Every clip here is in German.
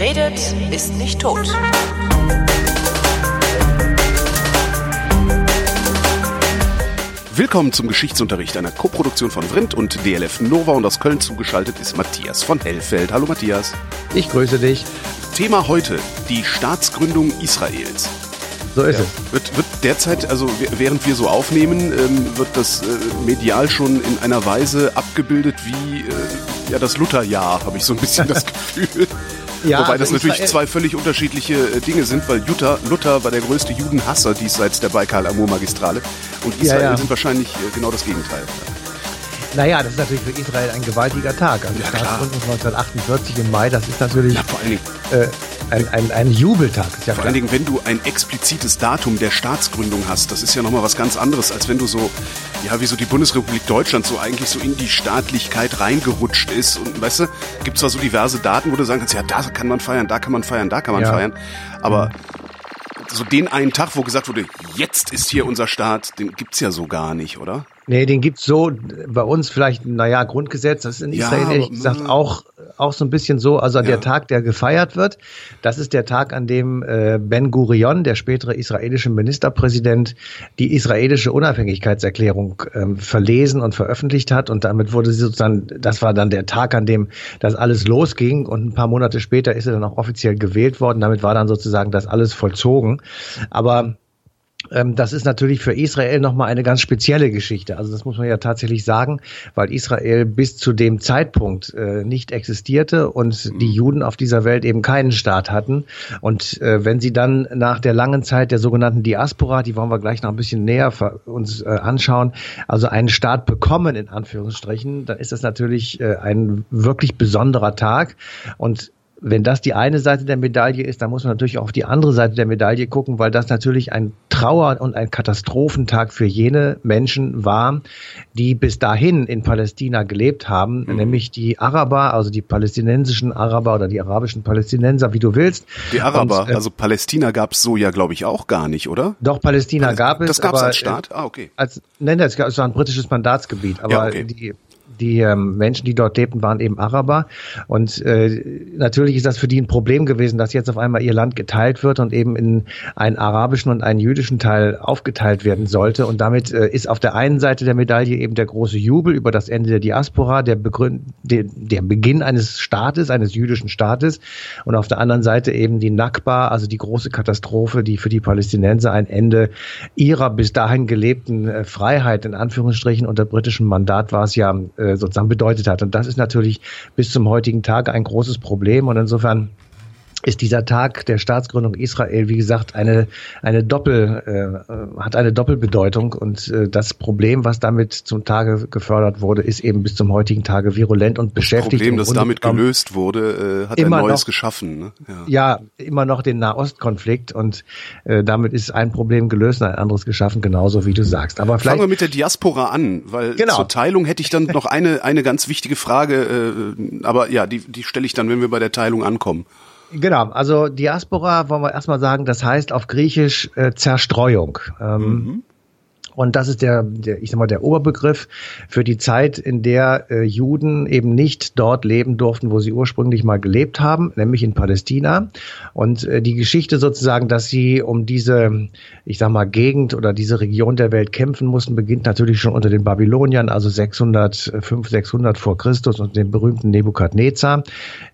Wer redet, ist nicht tot. Willkommen zum Geschichtsunterricht einer Koproduktion von Vrindt und DLF Nova und aus Köln zugeschaltet ist Matthias von Hellfeld. Hallo Matthias. Ich grüße dich. Thema heute, die Staatsgründung Israels. So ist Ja. es. Wird, wird derzeit, also während wir so aufnehmen, ähm, wird das äh, medial schon in einer Weise abgebildet wie äh, ja, das Lutherjahr, habe ich so ein bisschen das Gefühl. Ja, Wobei also das natürlich zwei völlig unterschiedliche äh, Dinge sind, weil Luther, Luther war der größte Judenhasser diesseits der Baikal-Amur-Magistrale und Ja, Israel ja. sind wahrscheinlich äh, genau das Gegenteil. Naja, das ist natürlich für Israel ein gewaltiger Tag. Also Ja, klar. Staatsgründung 1948 im Mai, das ist natürlich Ja, vor allen Dingen, äh, ein, ein, ein Jubeltag. Ist ja vor allen Dingen, wenn du ein explizites Datum der Staatsgründung hast, das ist ja nochmal was ganz anderes, als wenn du so, ja, wie so die Bundesrepublik Deutschland so eigentlich so in die Staatlichkeit reingerutscht ist. Und weißt du, gibt zwar so diverse Daten, wo du sagen kannst, ja, da kann man feiern, da kann man feiern, da kann man Ja. feiern, aber so den einen Tag, wo gesagt wurde, jetzt ist hier unser Staat, den gibt's ja so gar nicht, oder? Nee, den gibt's so bei uns vielleicht, naja, Grundgesetz, das ist in Ja, Israel ehrlich aber, gesagt mm. auch, auch so ein bisschen so. Also Ja. der Tag, der gefeiert wird, das ist der Tag, an dem äh, Ben Gurion, der spätere israelische Ministerpräsident, die israelische Unabhängigkeitserklärung ähm, verlesen und veröffentlicht hat. Und damit wurde sie sozusagen, das war dann der Tag, an dem das alles losging. Und ein paar Monate später ist er dann auch offiziell gewählt worden. Damit war dann sozusagen das alles vollzogen. Aber das ist natürlich für Israel nochmal eine ganz spezielle Geschichte. Also das muss man ja tatsächlich sagen, weil Israel bis zu dem Zeitpunkt äh, nicht existierte und die Juden auf dieser Welt eben keinen Staat hatten. Und äh, wenn sie dann nach der langen Zeit der sogenannten Diaspora, die wollen wir gleich noch ein bisschen näher uns äh, anschauen, also einen Staat bekommen, in Anführungsstrichen, dann ist das natürlich äh, ein wirklich besonderer Tag. Und wenn das die eine Seite der Medaille ist, dann muss man natürlich auch auf die andere Seite der Medaille gucken, weil das natürlich ein Trauer- und ein Katastrophentag für jene Menschen war, die bis dahin in Palästina gelebt haben, nämlich die Araber, also die palästinensischen Araber oder die arabischen Palästinenser, wie du willst. Die Araber, Und, äh, also Palästina gab's so ja, glaube ich, auch gar nicht, oder? doch, Palästina gab es. Das gab's aber, als Staat? Ah, okay. Äh, als, nein, das es war ein britisches Mandatsgebiet, aber Ja, okay. die, die ähm, Menschen, die dort lebten, waren eben Araber. Und äh, natürlich ist das für die ein Problem gewesen, dass jetzt auf einmal ihr Land geteilt wird und eben in einen arabischen und einen jüdischen Teil aufgeteilt werden sollte. Und damit äh, ist auf der einen Seite der Medaille eben der große Jubel über das Ende der Diaspora, der, Begründ der, der Beginn eines Staates, eines jüdischen Staates. Und auf der anderen Seite eben die Nakba, also die große Katastrophe, die für die Palästinenser ein Ende ihrer bis dahin gelebten äh, Freiheit, in Anführungsstrichen unter britischem Mandat war es ja, äh, sozusagen bedeutet hat. Und das ist natürlich bis zum heutigen Tag ein großes Problem. Und insofern ist dieser Tag der Staatsgründung Israel, wie gesagt, eine, eine Doppel, äh, hat eine Doppelbedeutung und äh, das Problem, was damit zum Tage gefördert wurde, ist eben bis zum heutigen Tage virulent und beschäftigt. Problem, im das damit gelöst wurde, äh, hat Immer ein neues noch- geschaffen. Ne? Ja. ja, immer noch den Nahostkonflikt und äh, damit ist ein Problem gelöst und ein anderes geschaffen, genauso wie du sagst. Aber Fangen vielleicht wir mit der Diaspora an, weil Genau. zur Teilung hätte ich dann noch eine, eine ganz wichtige Frage, äh, aber ja, die, die stelle ich dann, wenn wir bei der Teilung ankommen. Genau, also Diaspora wollen wir erstmal sagen, das heißt auf Griechisch äh, Zerstreuung. Ähm, Und das ist der, der, ich sag mal, der Oberbegriff für die Zeit, in der äh, Juden eben nicht dort leben durften, wo sie ursprünglich mal gelebt haben, nämlich in Palästina. Und äh, die Geschichte sozusagen, dass sie um diese, ich sag mal, Gegend oder diese Region der Welt kämpfen mussten, beginnt natürlich schon unter den Babyloniern, also 600, 500, 600 vor Christus und dem berühmten Nebukadnezar,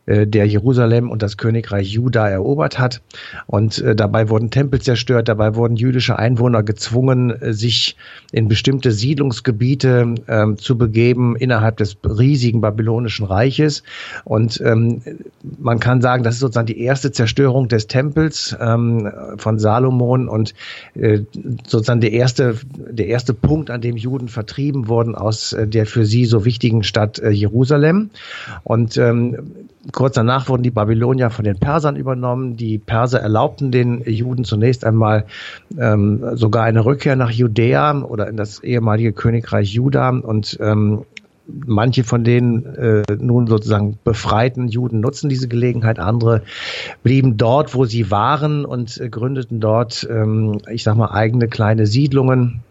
äh, der Jerusalem und das Königreich Juda erobert hat. Und äh, dabei wurden Tempel zerstört, dabei wurden jüdische Einwohner gezwungen, äh, sich in bestimmte Siedlungsgebiete ähm, zu begeben innerhalb des riesigen babylonischen Reiches. Und ähm, man kann sagen, das ist sozusagen die erste Zerstörung des Tempels ähm, von Salomon und äh, sozusagen der erste, der erste Punkt, an dem Juden vertrieben wurden aus äh, der für sie so wichtigen Stadt äh, Jerusalem. Und ähm, kurz danach wurden die Babylonier von den Persern übernommen. Die Perser erlaubten den Juden zunächst einmal ähm, sogar eine Rückkehr nach Judäa oder in das ehemalige Königreich Juda. Und ähm, manche von den äh, nun sozusagen befreiten Juden nutzen diese Gelegenheit, andere blieben dort, wo sie waren und äh, gründeten dort, ähm, ich sag mal, eigene kleine Siedlungen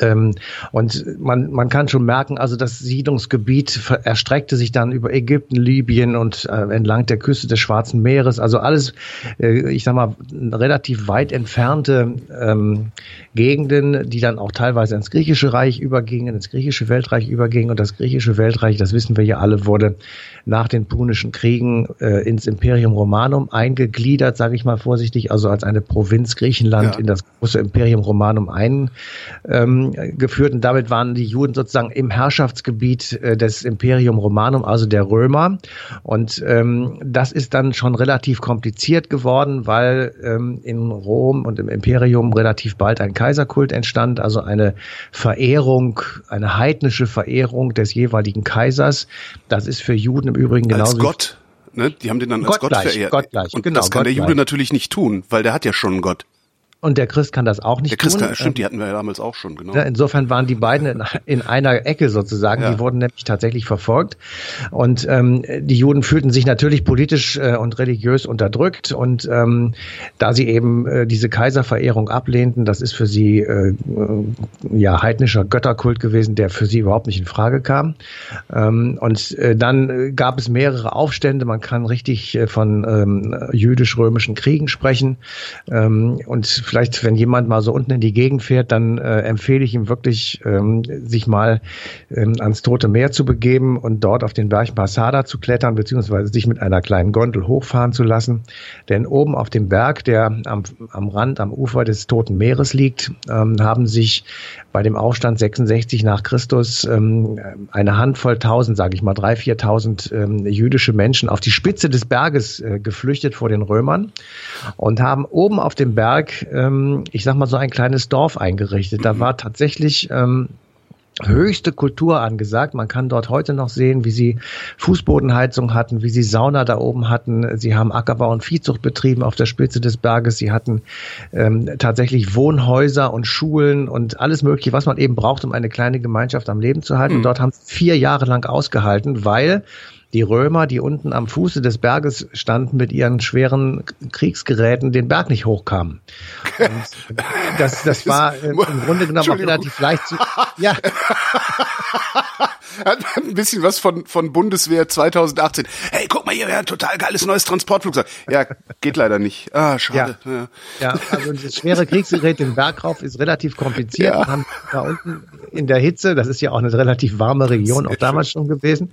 Ähm, und man, man kann schon merken, also das Siedlungsgebiet erstreckte sich dann über Ägypten, Libyen und äh, entlang der Küste des Schwarzen Meeres. Also alles, äh, ich sag mal, relativ weit entfernte ähm, Gegenden, die dann auch teilweise ins griechische Reich übergingen, ins griechische Weltreich übergingen. Und das griechische Weltreich, das wissen wir ja alle, wurde nach den Punischen Kriegen äh, ins Imperium Romanum eingegliedert, sage ich mal vorsichtig, also als eine Provinz Griechenland ja. in das große Imperium Romanum ein. Ähm, ähm, geführt und damit waren die Juden sozusagen im Herrschaftsgebiet äh, des Imperium Romanum, also der Römer. Und ähm, das ist dann schon relativ kompliziert geworden, weil ähm, in Rom und im Imperium relativ bald ein Kaiserkult entstand, also eine Verehrung, eine heidnische Verehrung des jeweiligen Kaisers. Das ist für Juden im Übrigen genauso. Als Gott. Ne? Die haben den dann als Gott, Gott verehrt. Gott gleich. Und genau, das kann Gott der Jude gleich. natürlich nicht tun, weil der hat ja schon einen Gott. Und der Christ kann das auch nicht der Christ tun. Kann, stimmt, die hatten wir ja damals auch schon, genau. Insofern waren die beiden in, in einer Ecke sozusagen. Ja. Die wurden nämlich tatsächlich verfolgt. Und ähm, die Juden fühlten sich natürlich politisch äh, und religiös unterdrückt. Und ähm, da sie eben äh, diese Kaiserverehrung ablehnten, das ist für sie äh, ja heidnischer Götterkult gewesen, der für sie überhaupt nicht in Frage kam. Ähm, und äh, dann gab es mehrere Aufstände. Man kann richtig äh, von ähm, jüdisch-römischen Kriegen sprechen. Ähm, und vielleicht, wenn jemand mal so unten in die Gegend fährt, dann äh, empfehle ich ihm wirklich, ähm, sich mal ähm, ans Tote Meer zu begeben und dort auf den Berg Masada zu klettern, beziehungsweise sich mit einer kleinen Gondel hochfahren zu lassen. Denn oben auf dem Berg, der am, am Rand, am Ufer des Toten Meeres liegt, ähm, haben sich bei dem Aufstand 66 nach Christus ähm, eine Handvoll tausend, sage ich mal, drei, viertausend ähm, jüdische Menschen auf die Spitze des Berges äh, geflüchtet vor den Römern und haben oben auf dem Berg ähm, ich sag mal, so ein kleines Dorf eingerichtet. Da war tatsächlich ähm, höchste Kultur angesagt. Man kann dort heute noch sehen, wie sie Fußbodenheizung hatten, wie sie Sauna da oben hatten. Sie haben Ackerbau und Viehzucht betrieben auf der Spitze des Berges. Sie hatten ähm, tatsächlich Wohnhäuser und Schulen und alles Mögliche, was man eben braucht, um eine kleine Gemeinschaft am Leben zu halten. Mhm. Und dort haben sie vier Jahre lang ausgehalten, weil die Römer, die unten am Fuße des Berges standen mit ihren schweren Kriegsgeräten, den Berg nicht hochkamen. Und das, das war äh, im Grunde genommen auch relativ leicht zu. Ja. Hat ein bisschen was von, von Bundeswehr 2018. Hey, guck mal hier, ja, total geiles neues Transportflugzeug. Ja, geht leider nicht. Ah, schade. Ja, ja. ja also das schwere Kriegsgerät den Berg rauf ist relativ kompliziert. Ja. Haben da unten in der Hitze, das ist ja auch eine relativ warme Region, auch damals schon gewesen.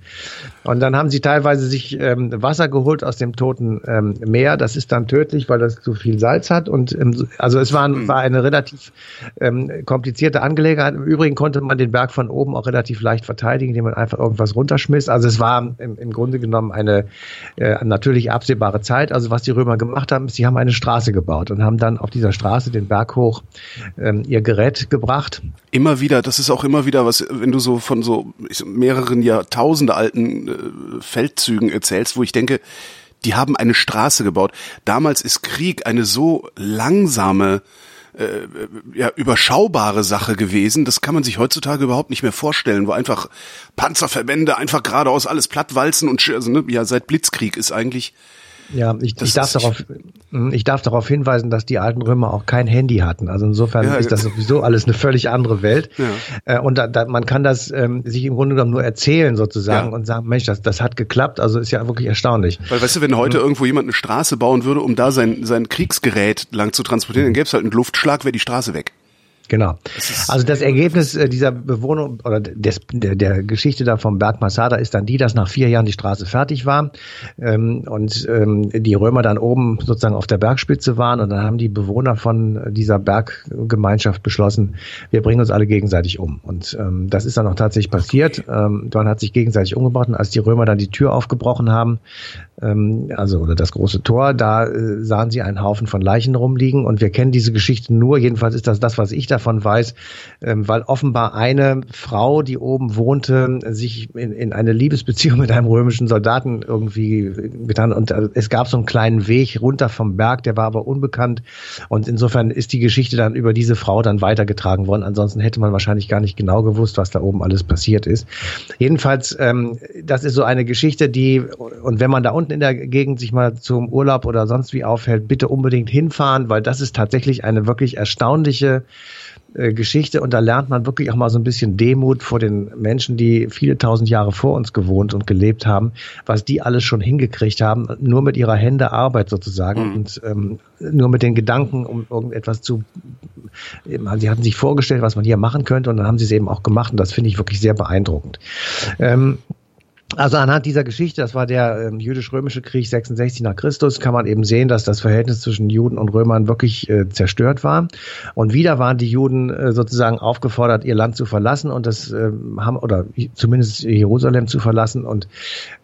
Und dann haben sie teilweise sich ähm, Wasser geholt aus dem Toten ähm, Meer. Das ist dann tödlich, weil das zu viel Salz hat. Und ähm, also es war, war eine relativ ähm, komplizierte Angelegenheit. Im Übrigen konnte man den Berg von oben auch relativ leicht verteidigen, indem man einfach irgendwas runterschmiss. Also es war im, im Grunde genommen eine äh, natürlich absehbare Zeit. Also was die Römer gemacht haben, ist, sie haben eine Straße gebaut und haben dann auf dieser Straße den Berg hoch ähm, ihr Gerät gebracht. Immer wieder, das ist auch immer wieder was, wenn du so von so mehreren Jahrtausende alten äh, Feldzügen erzählst, wo ich denke, die haben eine Straße gebaut. Damals ist Krieg eine so langsame äh, ja, überschaubare Sache gewesen. Das kann man sich heutzutage überhaupt nicht mehr vorstellen, wo einfach Panzerverbände einfach geradeaus alles plattwalzen und also, ne, ja, seit Blitzkrieg ist eigentlich ja, ich, ich darf darauf, hm, ich darf darauf hinweisen, dass die alten Römer auch kein Handy hatten. Also insofern ja, ist das sowieso alles eine völlig andere Welt. Ja. Äh, und da, da, man kann das ähm, sich im Grunde genommen nur erzählen sozusagen ja. und sagen, Mensch, das, das hat geklappt. Also ist ja wirklich erstaunlich. Weil weißt du, wenn heute mhm. irgendwo jemand eine Straße bauen würde, um da sein, sein Kriegsgerät lang zu transportieren, dann gäbe es halt einen Luftschlag, wäre die Straße weg. Genau. Also das Ergebnis äh, dieser Bewohnung oder des, der, der Geschichte da vom Berg Masada ist dann die, dass nach vier Jahren die Straße fertig war ähm, und ähm, die Römer dann oben sozusagen auf der Bergspitze waren und dann haben die Bewohner von dieser Berggemeinschaft beschlossen, wir bringen uns alle gegenseitig um. Und ähm, das ist dann auch tatsächlich passiert. Ähm, man hat sich gegenseitig umgebracht und als die Römer dann die Tür aufgebrochen haben, ähm, also oder das große Tor, da äh, sahen sie einen Haufen von Leichen rumliegen und wir kennen diese Geschichte nur, jedenfalls ist das das, was ich davon weiß, ähm, weil offenbar eine Frau, die oben wohnte, sich in, in eine Liebesbeziehung mit einem römischen Soldaten irgendwie getan und äh, es gab so einen kleinen Weg runter vom Berg, der war aber unbekannt und insofern ist die Geschichte dann über diese Frau dann weitergetragen worden. Ansonsten hätte man wahrscheinlich gar nicht genau gewusst, was da oben alles passiert ist. Jedenfalls, ähm, das ist so eine Geschichte, die und wenn man da unten in der Gegend sich mal zum Urlaub oder sonst wie aufhält, bitte unbedingt hinfahren, weil das ist tatsächlich eine wirklich erstaunliche äh, Geschichte und da lernt man wirklich auch mal so ein bisschen Demut vor den Menschen, die viele tausend Jahre vor uns gewohnt und gelebt haben, was die alles schon hingekriegt haben, nur mit ihrer Hände Arbeit sozusagen mhm. und ähm, nur mit den Gedanken, um irgendetwas zu, sie hatten sich vorgestellt, was man hier machen könnte und dann haben sie es eben auch gemacht und das finde ich wirklich sehr beeindruckend. Ähm, also anhand dieser Geschichte, das war der ähm, jüdisch-römische Krieg 66 nach Christus, kann man eben sehen, dass das Verhältnis zwischen Juden und Römern wirklich äh, zerstört war. Und wieder waren die Juden äh, sozusagen aufgefordert, ihr Land zu verlassen und das äh, haben oder zumindest Jerusalem zu verlassen. Und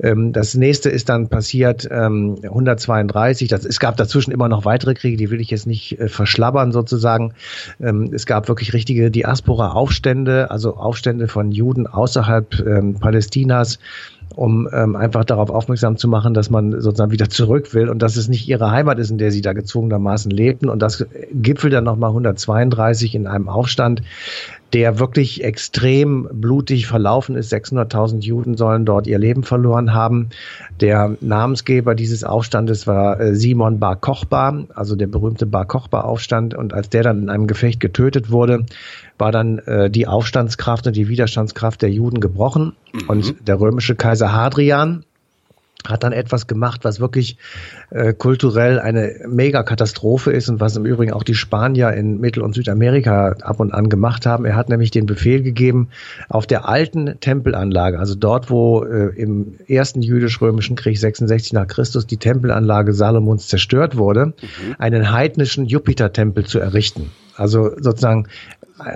ähm, das nächste ist dann passiert ähm, 132. Das, es gab dazwischen immer noch weitere Kriege, die will ich jetzt nicht äh, verschlabbern sozusagen. Ähm, es gab wirklich richtige Diaspora-Aufstände, also Aufstände von Juden außerhalb ähm, Palästinas um ähm, einfach darauf aufmerksam zu machen, dass man sozusagen wieder zurück will und dass es nicht ihre Heimat ist, in der sie da gezwungenermaßen lebten. Und das gipfelt dann nochmal 132 in einem Aufstand, der wirklich extrem blutig verlaufen ist. 600.000 Juden sollen dort ihr Leben verloren haben. Der Namensgeber dieses Aufstandes war äh, Simon Bar Kochba, also der berühmte Bar Kochba Aufstand. Und als der dann in einem Gefecht getötet wurde, war dann äh, die Aufstandskraft und die Widerstandskraft der Juden gebrochen. Mhm. Und der römische Kaiser Hadrian hat dann etwas gemacht, was wirklich äh, kulturell eine Megakatastrophe ist und was im Übrigen auch die Spanier in Mittel- und Südamerika ab und an gemacht haben. Er hat nämlich den Befehl gegeben, auf der alten Tempelanlage, also dort, wo äh, im ersten jüdisch-römischen Krieg 66 nach Christus die Tempelanlage Salomons zerstört wurde, mhm. einen heidnischen Jupiter-Tempel zu errichten. Also sozusagen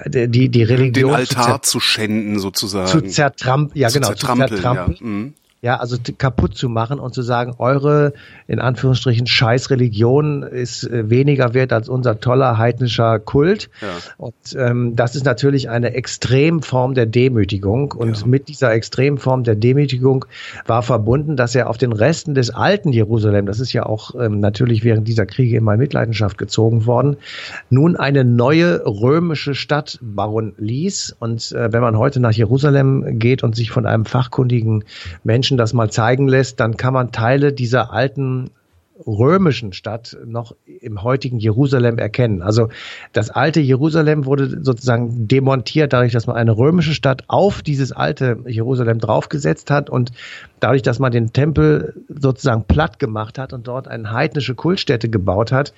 die, die Religion. Den Altar zu, zu schänden sozusagen. Zu zertrampeln, ja zu genau, zertrampeln, zu zertrampeln. Ja. Mhm ja, also kaputt zu machen und zu sagen, eure in Anführungsstrichen scheiß Religion ist äh, weniger wert als unser toller heidnischer Kult. Ja. Und ähm, das ist natürlich eine Extremform der Demütigung. Und ja. mit dieser Extremform der Demütigung war verbunden, dass er auf den Resten des alten Jerusalem, das ist ja auch ähm, natürlich während dieser Kriege immer in Mitleidenschaft gezogen worden, nun eine neue römische Stadt bauen ließ. Und äh, wenn man heute nach Jerusalem geht und sich von einem fachkundigen Menschen Menschen das mal zeigen lässt, dann kann man Teile dieser alten römischen Stadt noch im heutigen Jerusalem erkennen. Also das alte Jerusalem wurde sozusagen demontiert, dadurch, dass man eine römische Stadt auf dieses alte Jerusalem draufgesetzt hat und dadurch, dass man den Tempel sozusagen platt gemacht hat und dort eine heidnische Kultstätte gebaut hat,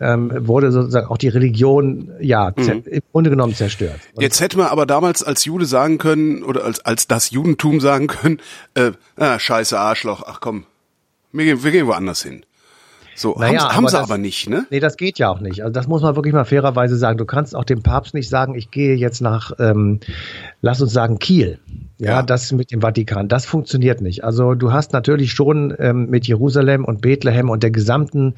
ähm, wurde sozusagen auch die Religion ja mhm. im Grunde genommen zerstört. Und Jetzt hätte man aber damals als Jude sagen können oder als als das Judentum sagen können, äh, ah, scheiße Arschloch, ach komm, wir gehen, wir gehen woanders hin. So, naja, haben, haben sie das, aber nicht, ne? Nee, das geht ja auch nicht. Also das muss man wirklich mal fairerweise sagen. Du kannst auch dem Papst nicht sagen, ich gehe jetzt nach, ähm, lass uns sagen, Kiel. Ja, ja, das mit dem Vatikan, das funktioniert nicht. Also du hast natürlich schon ähm, mit Jerusalem und Bethlehem und der gesamten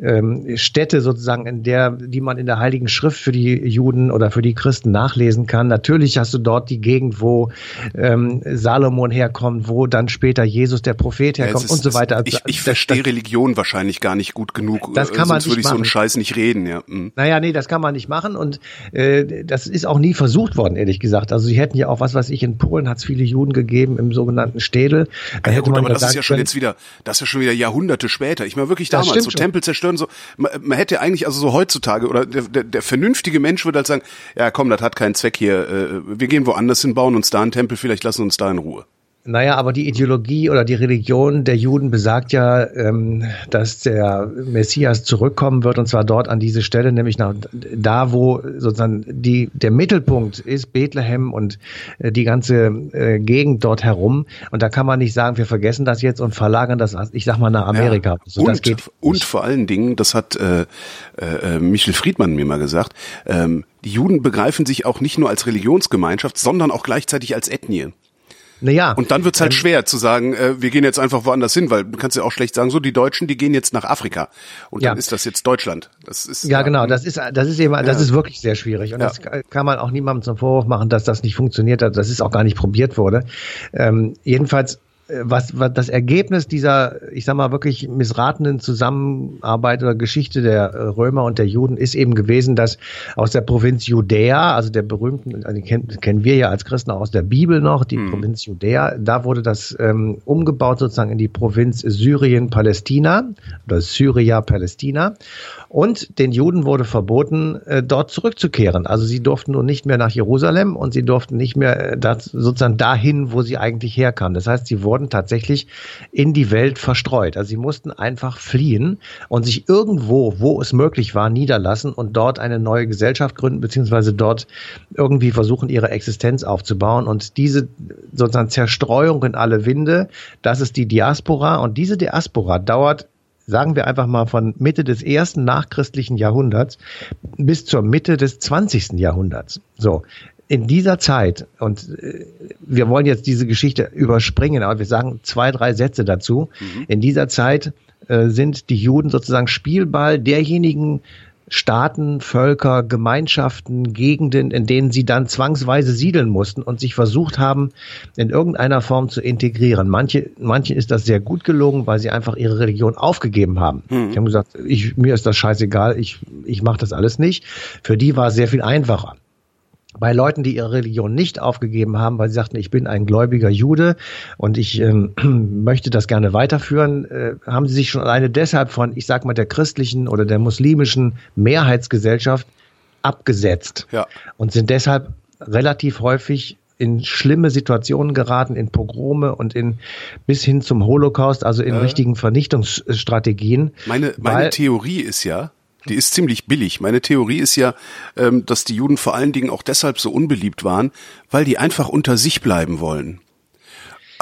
ähm, Städte sozusagen, in der, die man in der Heiligen Schrift für die Juden oder für die Christen nachlesen kann. Natürlich hast du dort die Gegend, wo ähm, Salomon herkommt, wo dann später Jesus der Prophet herkommt ja, ist, und so weiter. Ich, ich verstehe Religion wahrscheinlich gar nicht gut genug. Das kann man sonst würde ich machen. so einen Scheiß nicht reden, ja. Mhm. Naja, nee, das kann man nicht machen und äh, das ist auch nie versucht worden, ehrlich gesagt. Also sie hätten ja auch was, was ich in Polen hat es viele Juden gegeben im sogenannten Städel. Da ja, gut, aber das ist ja schon jetzt wieder, das ist ja schon wieder Jahrhunderte später. Ich meine wirklich damals, so schon. Tempel zerstören, so, man, man, hätte eigentlich also so heutzutage, oder der, der, der vernünftige Mensch würde halt sagen, ja komm, das hat keinen Zweck hier, äh, wir gehen woanders hin, bauen uns da einen Tempel, vielleicht lassen uns da in Ruhe. Naja, aber die Ideologie oder die Religion der Juden besagt ja, ähm, dass der Messias zurückkommen wird und zwar dort an diese Stelle, nämlich nach da, wo sozusagen die, der Mittelpunkt ist, Bethlehem und äh, die ganze äh, Gegend dort herum. Und da kann man nicht sagen, wir vergessen das jetzt und verlagern das, ich sag mal, nach Amerika. Ja, so, und, und vor allen Dingen, das hat äh, äh, Michel Friedmann mir mal gesagt, ähm, die Juden begreifen sich auch nicht nur als Religionsgemeinschaft, sondern auch gleichzeitig als Ethnie. Naja. Und dann wird's halt ähm, schwer zu sagen, äh, wir gehen jetzt einfach woanders hin, weil du kannst ja auch schlecht sagen, so die Deutschen, die gehen jetzt nach Afrika und dann ja. ist das jetzt Deutschland. Das ist ja, ja genau. Das ist das ist eben, das ist wirklich sehr schwierig und das kann man auch niemandem zum Vorwurf machen, dass das nicht funktioniert hat. Das ist auch gar nicht probiert wurde. Ähm, jedenfalls was, was das Ergebnis dieser, ich sag mal, wirklich missratenen Zusammenarbeit oder Geschichte der Römer und der Juden ist eben gewesen, dass aus der Provinz Judäa, also der berühmten, also die kennen, kennen wir ja als Christen auch aus der Bibel noch, die hm. Provinz Judäa, da wurde das ähm, umgebaut sozusagen in die Provinz Syrien-Palästina oder Syria-Palästina. Und den Juden wurde verboten, äh, dort zurückzukehren. Also sie durften nun nicht mehr nach Jerusalem und sie durften nicht mehr äh, das, sozusagen dahin, wo sie eigentlich herkamen. Das heißt, sie wurden tatsächlich in die Welt verstreut. Also sie mussten einfach fliehen und sich irgendwo, wo es möglich war, niederlassen und dort eine neue Gesellschaft gründen, beziehungsweise dort irgendwie versuchen, ihre Existenz aufzubauen. Und diese sozusagen Zerstreuung in alle Winde, das ist die Diaspora. Und diese Diaspora dauert sagen wir einfach mal von Mitte des ersten nachchristlichen Jahrhunderts bis zur Mitte des 20. Jahrhunderts. So. In dieser Zeit, und äh, wir wollen jetzt diese Geschichte überspringen, aber wir sagen zwei, drei Sätze dazu. Mhm. In dieser Zeit äh, sind die Juden sozusagen Spielball derjenigen Staaten, Völker, Gemeinschaften, Gegenden, in denen sie dann zwangsweise siedeln mussten und sich versucht haben, in irgendeiner Form zu integrieren. Manche, manchen ist das sehr gut gelungen, weil sie einfach ihre Religion aufgegeben haben. Hm. Die haben gesagt, ich, mir ist das scheißegal, ich, ich mache das alles nicht. Für die war es sehr viel einfacher bei Leuten, die ihre Religion nicht aufgegeben haben, weil sie sagten, ich bin ein gläubiger Jude und ich ähm, möchte das gerne weiterführen, äh, haben sie sich schon alleine deshalb von, ich sag mal, der christlichen oder der muslimischen Mehrheitsgesellschaft abgesetzt ja. und sind deshalb relativ häufig in schlimme Situationen geraten, in Pogrome und in bis hin zum Holocaust, also in äh. richtigen Vernichtungsstrategien. Meine, meine Theorie ist ja, die ist ziemlich billig. Meine Theorie ist ja, ähm, dass die Juden vor allen Dingen auch deshalb so unbeliebt waren, weil die einfach unter sich bleiben wollen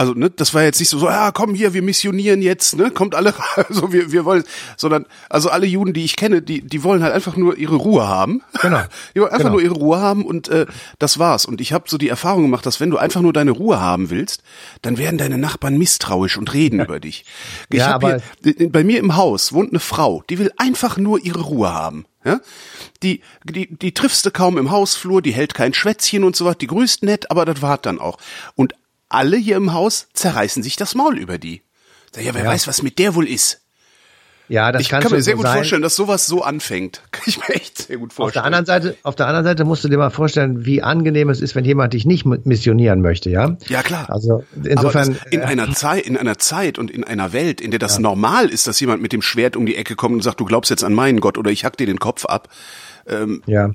also ne, das war jetzt nicht so, so ja, komm hier, wir missionieren jetzt, ne, kommt alle, also wir, wir wollen, sondern also alle Juden, die ich kenne, die, die wollen halt einfach nur ihre Ruhe haben. Genau. Die wollen einfach genau. nur ihre Ruhe haben und äh, das war's. Und ich habe so die Erfahrung gemacht, dass wenn du einfach nur deine Ruhe haben willst, dann werden deine Nachbarn misstrauisch und reden ja. über dich. Ich ja, aber hier, bei mir im Haus wohnt eine Frau, die will einfach nur ihre Ruhe haben. Ja? Die, die, die triffst du kaum im Hausflur, die hält kein Schwätzchen und so was, die grüßt nett, aber das war dann auch. Und alle hier im Haus zerreißen sich das Maul über die. Ja, wer ja. weiß, was mit der wohl ist. Ja, das ich kann mir sehr gut sein. vorstellen, dass sowas so anfängt. Kann ich mir echt sehr gut vorstellen. Auf der anderen Seite, auf der anderen Seite musst du dir mal vorstellen, wie angenehm es ist, wenn jemand dich nicht missionieren möchte, ja? Ja, klar. Also insofern in äh, einer Zeit, in einer Zeit und in einer Welt, in der das ja. normal ist, dass jemand mit dem Schwert um die Ecke kommt und sagt, du glaubst jetzt an meinen Gott oder ich hack dir den Kopf ab. Ähm, ja,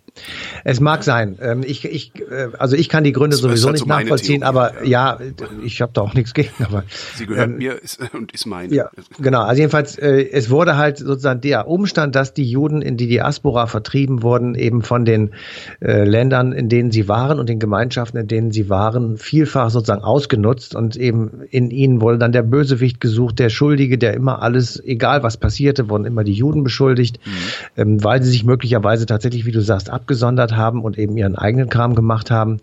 es mag sein. Ähm, ich, ich, äh, also ich kann die Gründe sowieso nicht nachvollziehen, Theorie, aber ja, ja ich habe da auch nichts gegen. Aber sie gehört ähm, mir und ist meine. Ja, genau. Also jedenfalls, äh, es wurde halt sozusagen der Umstand, dass die Juden in die Diaspora vertrieben wurden, eben von den äh, Ländern, in denen sie waren und den Gemeinschaften, in denen sie waren, vielfach sozusagen ausgenutzt und eben in ihnen wurde dann der Bösewicht gesucht, der Schuldige, der immer alles, egal was passierte, wurden immer die Juden beschuldigt, mhm. ähm, weil sie sich möglicherweise tatsächlich tatsächlich, wie du sagst, abgesondert haben und eben ihren eigenen Kram gemacht haben.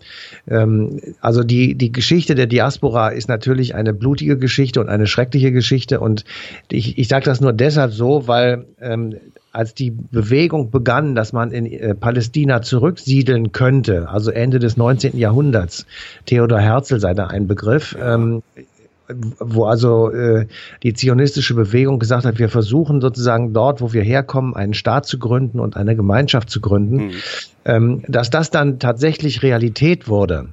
Ähm, also die, die Geschichte der Diaspora ist natürlich eine blutige Geschichte und eine schreckliche Geschichte. Und ich, ich sage das nur deshalb so, weil ähm, als die Bewegung begann, dass man in äh, Palästina zurücksiedeln könnte, also Ende des 19. Jahrhunderts, Theodor Herzl sei da ein Begriff, ähm, wo also äh, die zionistische Bewegung gesagt hat, wir versuchen sozusagen dort, wo wir herkommen, einen Staat zu gründen und eine Gemeinschaft zu gründen, mhm. ähm, dass das dann tatsächlich Realität wurde.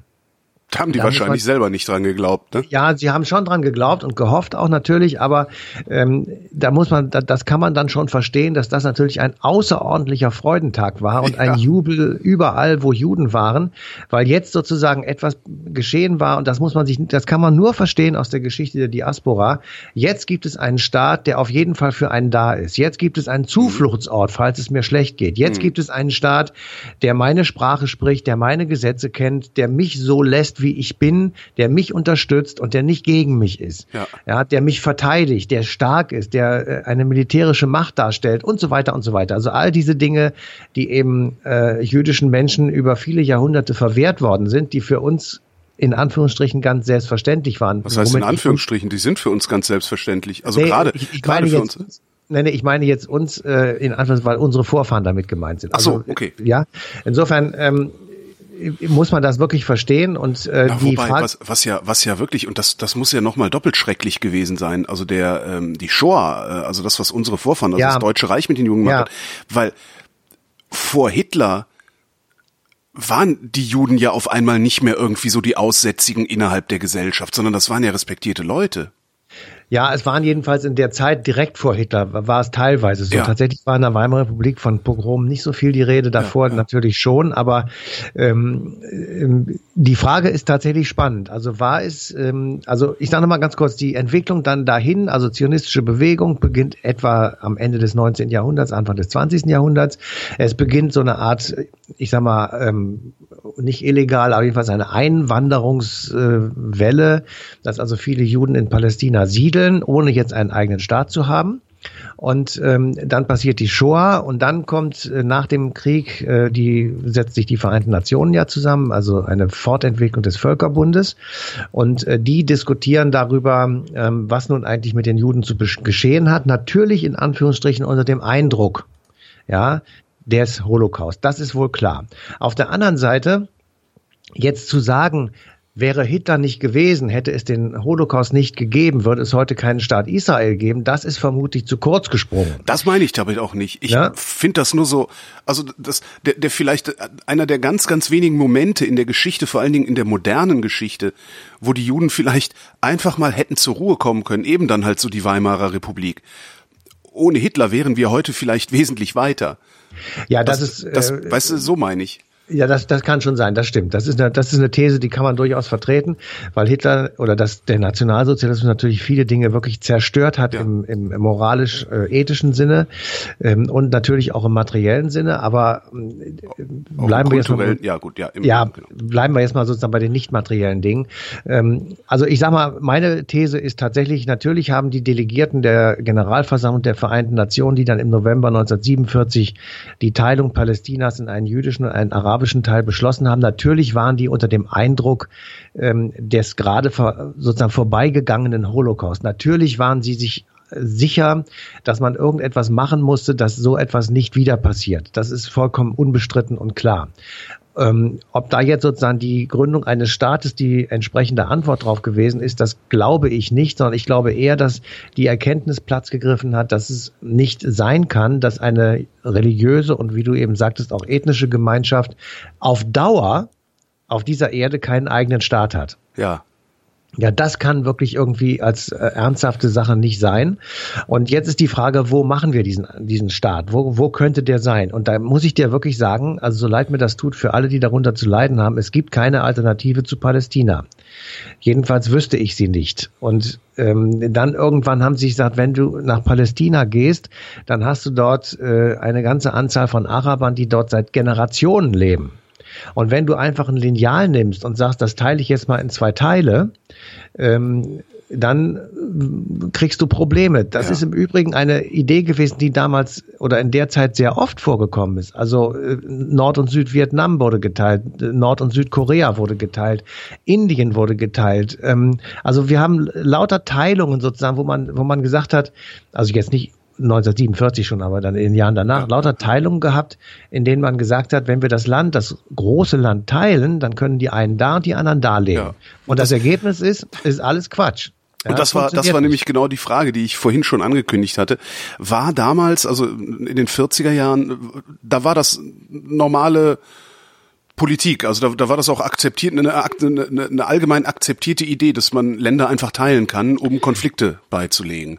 Da haben die da wahrscheinlich selber nicht dran geglaubt, ne? Ja, sie haben schon dran geglaubt und gehofft auch natürlich, aber ähm, da muss man, da, das kann man dann schon verstehen, dass das natürlich ein außerordentlicher Freudentag war und ja. ein Jubel überall, wo Juden waren, weil jetzt sozusagen etwas geschehen war und das muss man sich, das kann man nur verstehen aus der Geschichte der Diaspora. Jetzt gibt es einen Staat, der auf jeden Fall für einen da ist. Jetzt gibt es einen Zufluchtsort, falls es mir schlecht geht. Jetzt mhm. gibt es einen Staat, der meine Sprache spricht, der meine Gesetze kennt, der mich so lässt, wie ich bin, der mich unterstützt und der nicht gegen mich ist. Ja. ja der mich verteidigt, der stark ist, der äh, eine militärische Macht darstellt und so weiter und so weiter. Also all diese Dinge, die eben äh, jüdischen Menschen über viele Jahrhunderte verwehrt worden sind, die für uns in Anführungsstrichen ganz selbstverständlich waren. Was heißt in Anführungsstrichen? Die sind für uns ganz selbstverständlich. Also nee, gerade, ich, ich gerade für jetzt, uns. Nein, nee, ich meine jetzt uns äh, in Anführungszeichen, weil unsere Vorfahren damit gemeint sind. Ach so, also, okay. Ja, insofern ähm, muss man das wirklich verstehen und äh, Na, die wobei, Frage, was, was ja, was ja wirklich und das, das muss ja noch mal doppelt schrecklich gewesen sein. Also der, ähm, die Shoah, äh, also das, was unsere Vorfahren, also Ja. das Deutsche Reich mit den Juden gemacht Ja. hat, weil vor Hitler waren die Juden ja auf einmal nicht mehr irgendwie so die Aussätzigen innerhalb der Gesellschaft, sondern das waren ja respektierte Leute. Ja, es waren jedenfalls in der Zeit direkt vor Hitler, war es teilweise so. Ja. Tatsächlich war in der Weimarer Republik von Pogrom nicht so viel die Rede, davor natürlich schon, aber ähm, ähm, die Frage ist tatsächlich spannend. Also war es, ähm, also ich sage nochmal ganz kurz, die Entwicklung dann dahin, also zionistische Bewegung beginnt etwa am Ende des 19. Jahrhunderts, Anfang des 20. Jahrhunderts. Es beginnt so eine Art, ich sag mal, ähm, nicht illegal, aber jedenfalls eine Einwanderungswelle, dass also viele Juden in Palästina siedeln, ohne jetzt einen eigenen Staat zu haben. Und ähm, dann passiert die Shoah und dann kommt äh, nach dem Krieg, äh, die setzt sich die Vereinten Nationen ja zusammen, also eine Fortentwicklung des Völkerbundes. Und äh, die diskutieren darüber, ähm, was nun eigentlich mit den Juden zu geschehen hat. Natürlich in Anführungsstrichen unter dem Eindruck, ja, des Holocaust. Das ist wohl klar. Auf der anderen Seite jetzt zu sagen, wäre Hitler nicht gewesen, hätte es den Holocaust nicht gegeben, würde es heute keinen Staat Israel geben, das ist vermutlich zu kurz gesprungen. Das meine ich damit auch nicht. Ich Ja. finde das nur so, also das, der, der vielleicht einer der ganz, ganz wenigen Momente in der Geschichte, vor allen Dingen in der modernen Geschichte, wo die Juden vielleicht einfach mal hätten zur Ruhe kommen können, eben dann halt so die Weimarer Republik. Ohne Hitler wären wir heute vielleicht wesentlich weiter. Ja, das, Das, ist, das, äh, weißt du, so meine ich. Ja, das, das kann schon sein, das stimmt. Das ist, eine, das ist eine These, die kann man durchaus vertreten, weil Hitler oder das, der Nationalsozialismus natürlich viele Dinge wirklich zerstört hat Ja. im, im moralisch-ethischen Sinne ähm, und natürlich auch im materiellen Sinne. Aber Auch bleiben wir jetzt mal, ja gut, genau. bleiben wir jetzt mal sozusagen bei den nicht materiellen Dingen. Ähm, also ich sag mal, meine These ist tatsächlich, natürlich haben die Delegierten der Generalversammlung der Vereinten Nationen, die dann im November 1947 die Teilung Palästinas in einen jüdischen und einen arabischen Teil beschlossen haben, natürlich waren die unter dem Eindruck ähm, des gerade vor, sozusagen vorbeigegangenen Holocaust. Natürlich waren sie sich sicher, dass man irgendetwas machen musste, dass so etwas nicht wieder passiert. Das ist vollkommen unbestritten und klar. Ähm, ob da jetzt sozusagen die Gründung eines Staates die entsprechende Antwort drauf gewesen ist, das glaube ich nicht, sondern ich glaube eher, dass die Erkenntnis Platz gegriffen hat, dass es nicht sein kann, dass eine religiöse und wie du eben sagtest auch ethnische Gemeinschaft auf Dauer auf dieser Erde keinen eigenen Staat hat. Ja. Ja, das kann wirklich irgendwie als äh, ernsthafte Sache nicht sein. Und jetzt ist die Frage, wo machen wir diesen, diesen Staat? Wo, wo könnte der sein? Und da muss ich dir wirklich sagen, also so leid mir das tut für alle, die darunter zu leiden haben, es gibt keine Alternative zu Palästina. Jedenfalls wüsste ich sie nicht. Und ähm, dann irgendwann haben sie gesagt, wenn du nach Palästina gehst, dann hast du dort äh, eine ganze Anzahl von Arabern, die dort seit Generationen leben. Und wenn du einfach ein Lineal nimmst und sagst, das teile ich jetzt mal in zwei Teile, ähm, dann kriegst du Probleme. Das Ja. ist im Übrigen eine Idee gewesen, die damals oder in der Zeit sehr oft vorgekommen ist. Also äh, Nord- und Südvietnam wurde geteilt, Nord- und Südkorea wurde geteilt, Indien wurde geteilt. Ähm, also wir haben lauter Teilungen sozusagen, wo man, wo man gesagt hat, also jetzt nicht 1947 schon, aber dann in den Jahren danach, lauter Teilungen gehabt, in denen man gesagt hat, wenn wir das Land, das große Land teilen, dann können die einen da und die anderen da leben. Ja. Und das Ergebnis ist, ist alles Quatsch. Ja, Und das war, das war nämlich genau die Frage, die ich vorhin schon angekündigt hatte. War damals, also in den 40er Jahren, da war das normale Politik, also da, da war das auch akzeptiert, eine, eine, eine allgemein akzeptierte Idee, dass man Länder einfach teilen kann, um Konflikte beizulegen.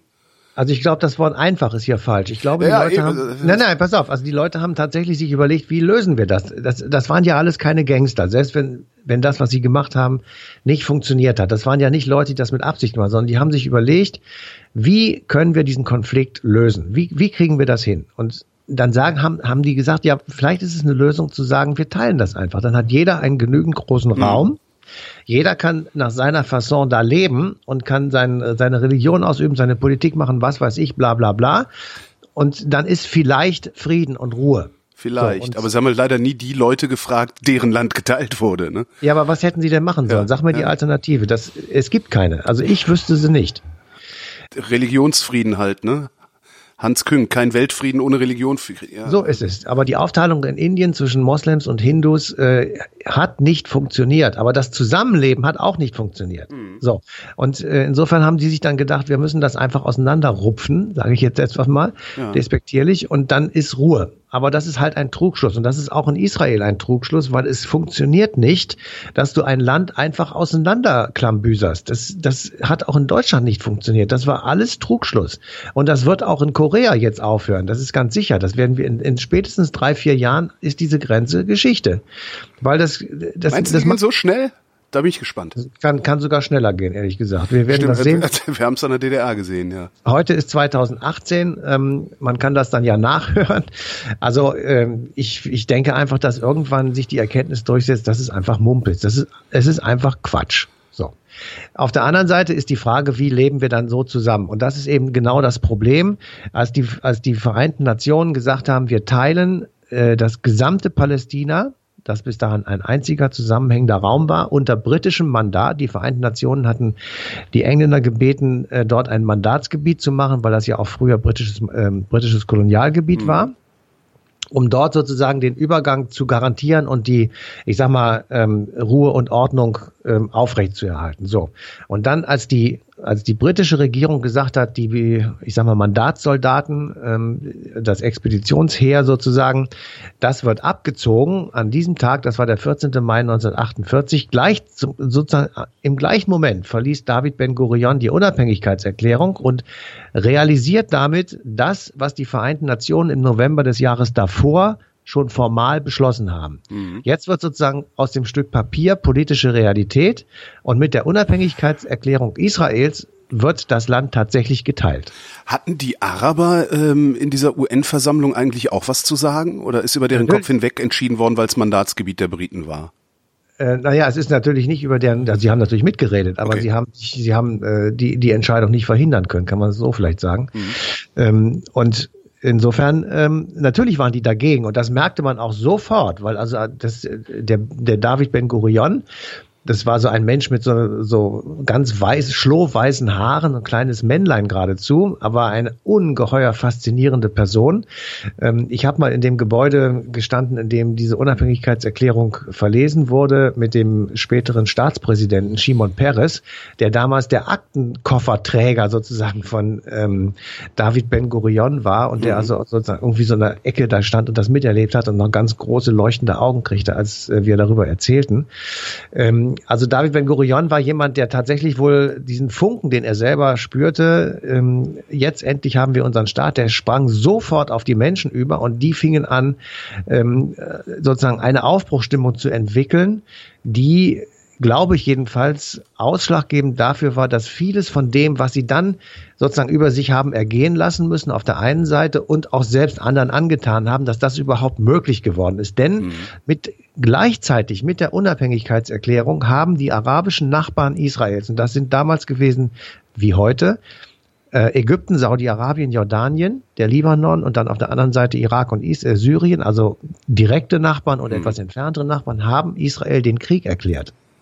Also ich glaube, das Wort einfach ist hier falsch. Ich glaube, die Ja, Leute eben, haben. Nein, nein, pass auf. Also die Leute haben tatsächlich sich überlegt, wie lösen wir das? Das, das waren ja alles keine Gangster. Selbst wenn, wenn das, was sie gemacht haben, nicht funktioniert hat. Das waren ja nicht Leute, die das mit Absicht machen, sondern die haben sich überlegt, wie können wir diesen Konflikt lösen? Wie, wie kriegen wir das hin? Und dann sagen, haben, haben die gesagt, ja, vielleicht ist es eine Lösung zu sagen, wir teilen das einfach. Dann hat jeder einen genügend großen Raum. Jeder kann nach seiner Fasson da leben und kann sein, seine Religion ausüben, seine Politik machen, was weiß ich, bla bla bla. Und dann ist vielleicht Frieden und Ruhe. Vielleicht, So, aber sie haben halt leider nie die Leute gefragt, deren Land geteilt wurde. Ne? Ja, aber was hätten sie denn machen sollen? Ja, Sag die ja. Alternative. Das, es gibt keine. Also ich wüsste sie nicht. Religionsfrieden halt, ne? Hans Küng, kein Weltfrieden ohne Religion. Ja. So ist es. Aber die Aufteilung in Indien zwischen Moslems und Hindus äh, hat nicht funktioniert. Aber das Zusammenleben hat auch nicht funktioniert. Mhm. So. Und äh, insofern haben die sich dann gedacht, wir müssen das einfach auseinanderrupfen, sage ich jetzt etwas mal, ja. despektierlich, und dann ist Ruhe. Aber das ist halt ein Trugschluss. Und das ist auch in Israel ein Trugschluss, weil es funktioniert nicht, dass du ein Land einfach auseinanderklambüserst. Das, das hat auch in Deutschland nicht funktioniert. Das war alles Trugschluss. Und das wird auch in Korea jetzt aufhören. Das ist ganz sicher. Das werden wir in, in spätestens drei, vier Jahren ist diese Grenze Geschichte. Weil das, das, Meinst das, das so schnell? Da bin ich gespannt. Kann, kann sogar schneller gehen, ehrlich gesagt. Wir werden Stimmt, das sehen. Wir haben es an der DDR gesehen, ja. Heute ist 2018. Ähm, man kann das dann ja nachhören. Also ähm, ich, ich denke einfach, dass irgendwann sich die Erkenntnis durchsetzt, das ist einfach Mumpitz. Das ist, es ist einfach Quatsch. So. Auf der anderen Seite ist die Frage, wie leben wir dann so zusammen? Und das ist eben genau das Problem, als die, als die Vereinten Nationen gesagt haben, wir teilen äh, das gesamte Palästina das bis dahin ein einziger zusammenhängender Raum war, unter britischem Mandat. Die Vereinten Nationen hatten die Engländer gebeten, äh, dort ein Mandatsgebiet zu machen, weil das ja auch früher britisches, äh, britisches Kolonialgebiet mhm. war um dort sozusagen den Übergang zu garantieren und die, ich sag mal, ähm, Ruhe und Ordnung ähm, aufrechtzuerhalten. So. Und dann, als die als die britische Regierung gesagt hat, die, ich sag mal, Mandatssoldaten, ähm, das Expeditionsheer sozusagen, das wird abgezogen an diesem Tag, das war der 14. Mai 1948, gleich zum, sozusagen im gleichen Moment verließ David Ben Gurion die Unabhängigkeitserklärung und realisiert damit das, was die Vereinten Nationen im November des Jahres davor schon formal beschlossen haben. Mhm. Jetzt wird sozusagen aus dem Stück Papier politische Realität und mit der Unabhängigkeitserklärung Israels wird das Land tatsächlich geteilt. Hatten die Araber ähm, in dieser UN-Versammlung eigentlich auch was zu sagen oder ist über deren Kopf hinweg entschieden worden, weil es Mandatsgebiet der Briten war? Äh, naja, es ist natürlich nicht über deren, also sie haben natürlich mitgeredet, aber okay. sie haben, sie haben äh, die, die Entscheidung nicht verhindern können, kann man so vielleicht sagen. Mhm. Ähm, und Insofern, ähm, natürlich waren die dagegen und das merkte man auch sofort, weil also das, der, der David Ben Gurion, das war so ein Mensch mit so, so ganz weiß, schlohweißen Haaren, ein kleines Männlein geradezu, aber eine ungeheuer faszinierende Person. Ähm, ich habe mal in dem Gebäude gestanden, in dem diese Unabhängigkeitserklärung verlesen wurde, mit dem späteren Staatspräsidenten Shimon Peres, der damals der Aktenkofferträger sozusagen von ähm, David Ben Gurion war und der mhm. also sozusagen irgendwie so in der Ecke da stand und das miterlebt hat und noch ganz große leuchtende Augen kriegte, als äh, wir darüber erzählten. Ähm, also David Ben Gurion war jemand, der tatsächlich wohl diesen Funken, den er selber spürte, ähm, jetzt endlich haben wir unseren Staat, der sprang sofort auf die Menschen über und die fingen an, ähm, äh, sozusagen eine Aufbruchstimmung zu entwickeln, die glaube ich jedenfalls, ausschlaggebend dafür war, dass vieles von dem, was sie dann sozusagen über sich haben ergehen lassen müssen, auf der einen Seite und auch selbst anderen angetan haben, dass das überhaupt möglich geworden ist. Denn mhm. mit gleichzeitig mit der Unabhängigkeitserklärung haben die arabischen Nachbarn Israels, und das sind damals gewesen wie heute, äh, Ägypten, Saudi-Arabien, Jordanien, der Libanon und dann auf der anderen Seite Irak und Is äh, Syrien, also direkte Nachbarn und mhm. etwas entferntere Nachbarn, haben Israel den Krieg erklärt.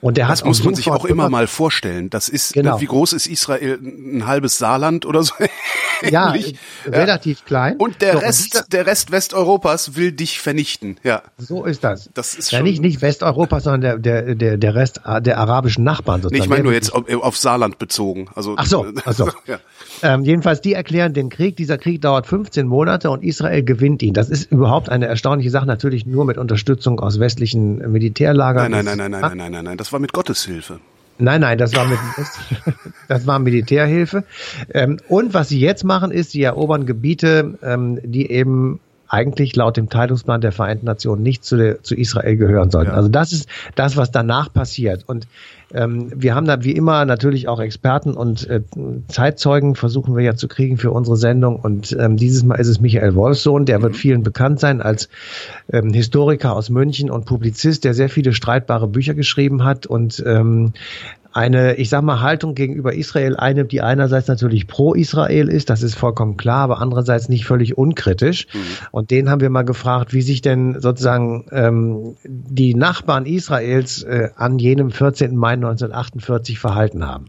Und der das hat muss man sich auch immer mal vorstellen. Das ist, genau. wie groß ist Israel? Ein halbes Saarland oder so? ja, äh, relativ klein. Und der so, Rest, und der Rest Westeuropas will dich vernichten. Ja. So ist das. Das ist ja, nicht, nicht Westeuropa, sondern der, der, der, der Rest der arabischen Nachbarn sozusagen. Nee, ich meine nur jetzt auf, auf, Saarland bezogen. Also, ach so, ach so. ja. ähm, jedenfalls, die erklären den Krieg. Dieser Krieg dauert 15 Monate und Israel gewinnt ihn. Das ist überhaupt eine erstaunliche Sache. Natürlich nur mit Unterstützung aus westlichen Militärlagern. Nein, nein, nein, nein, nein, nein, nein, nein. Das war mit Gottes Hilfe. Nein, nein, das war mit, das war Militärhilfe. Ähm, und was sie jetzt machen, ist, sie erobern Gebiete, ähm, die eben eigentlich laut dem Teilungsplan der Vereinten Nationen nicht zu, der, zu Israel gehören sollten. Ja. Also das ist das, was danach passiert. Und ähm, wir haben da wie immer natürlich auch Experten und äh, Zeitzeugen versuchen wir ja zu kriegen für unsere Sendung. Und ähm, dieses Mal ist es Michael Wolfsohn, der mhm. wird vielen bekannt sein als ähm, Historiker aus München und Publizist, der sehr viele streitbare Bücher geschrieben hat und ähm, eine, ich sag mal, Haltung gegenüber Israel einnimmt, die einerseits natürlich pro Israel ist, das ist vollkommen klar, aber andererseits nicht völlig unkritisch. Mhm. Und den haben wir mal gefragt, wie sich denn sozusagen ähm, die Nachbarn Israels äh, an jenem 14. Mai 1948 verhalten haben.